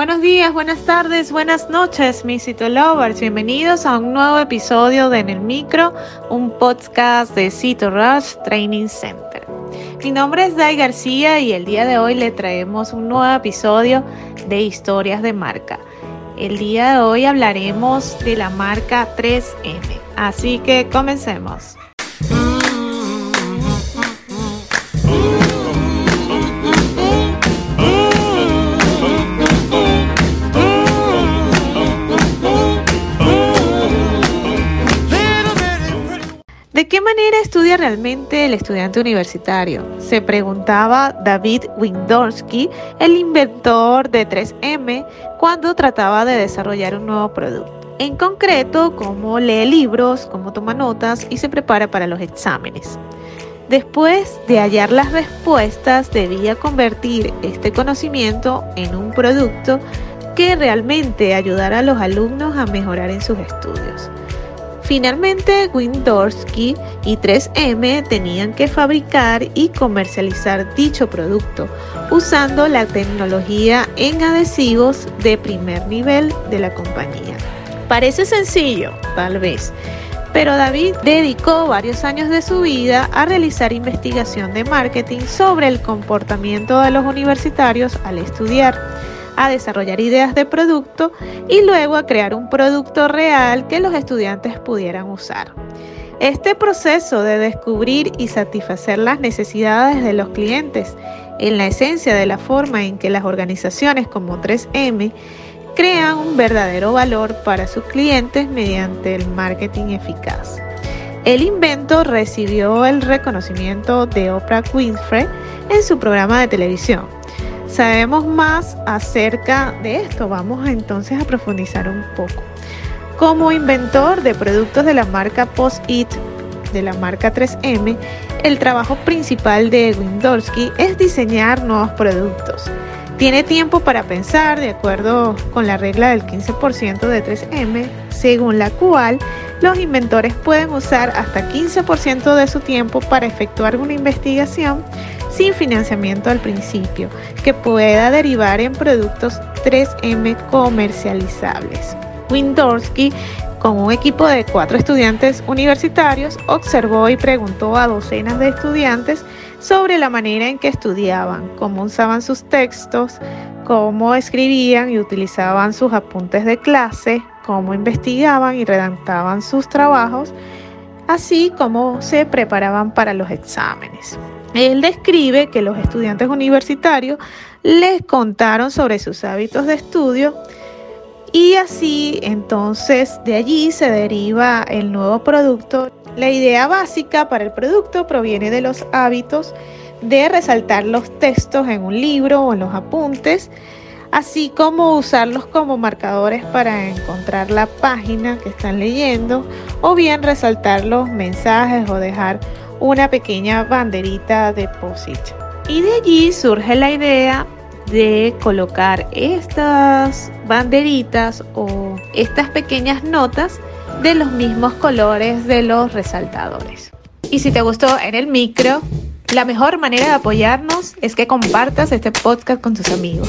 Buenos días, buenas tardes, buenas noches, mis Cito Lovers. Bienvenidos a un nuevo episodio de En el Micro, un podcast de Cito Rush Training Center. Mi nombre es Dai García y el día de hoy le traemos un nuevo episodio de Historias de Marca. El día de hoy hablaremos de la marca 3M. Así que comencemos. ¿De qué manera estudia realmente el estudiante universitario? Se preguntaba David Windorski, el inventor de 3M, cuando trataba de desarrollar un nuevo producto. En concreto, cómo lee libros, cómo toma notas y se prepara para los exámenes. Después de hallar las respuestas, debía convertir este conocimiento en un producto que realmente ayudara a los alumnos a mejorar en sus estudios. Finalmente, Windorsky y 3M tenían que fabricar y comercializar dicho producto usando la tecnología en adhesivos de primer nivel de la compañía. Parece sencillo, tal vez, pero David dedicó varios años de su vida a realizar investigación de marketing sobre el comportamiento de los universitarios al estudiar a desarrollar ideas de producto y luego a crear un producto real que los estudiantes pudieran usar. Este proceso de descubrir y satisfacer las necesidades de los clientes en la esencia de la forma en que las organizaciones como 3M crean un verdadero valor para sus clientes mediante el marketing eficaz. El invento recibió el reconocimiento de Oprah Winfrey en su programa de televisión sabemos más acerca de esto. Wamos entonces a profundizar un poco. Como inventor de productos de la marca Post-it, de la marca 3M, el trabajo principal de Windowski es diseñar nuevos productos. Tiene tiempo para pensar de acuerdo con la regla del 15% de 3M, según la cual los inventores pueden usar hasta 15% de su tiempo para efectuar una investigación sin financiamiento al principio, que pueda derivar en productos 3M comercializables. Windowski, con un equipo de cuatro estudiantes universitarios, observó y preguntó a docenas de estudiantes sobre la manera en que estudiaban, cómo usaban sus textos, cómo escribían y utilizaban sus apuntes de clase, cómo investigaban y redactaban sus trabajos, así como se preparaban para los exámenes. Él describe que los estudiantes universitarios les contaron sobre sus hábitos de estudio y así entonces de allí se deriva el nuevo producto. La idea básica para el producto proviene de los hábitos de resaltar los textos en un libro o en los apuntes, así como usarlos como marcadores para encontrar la página que están leyendo o bien resaltar los mensajes o dejar una pequeña banderita de POSIT. Y de allí surge la idea de colocar estas banderitas o estas pequeñas notas de los mismos colores de los resaltadores. Y si te gustó en el micro, la mejor manera de apoyarnos es que compartas este podcast con tus amigos.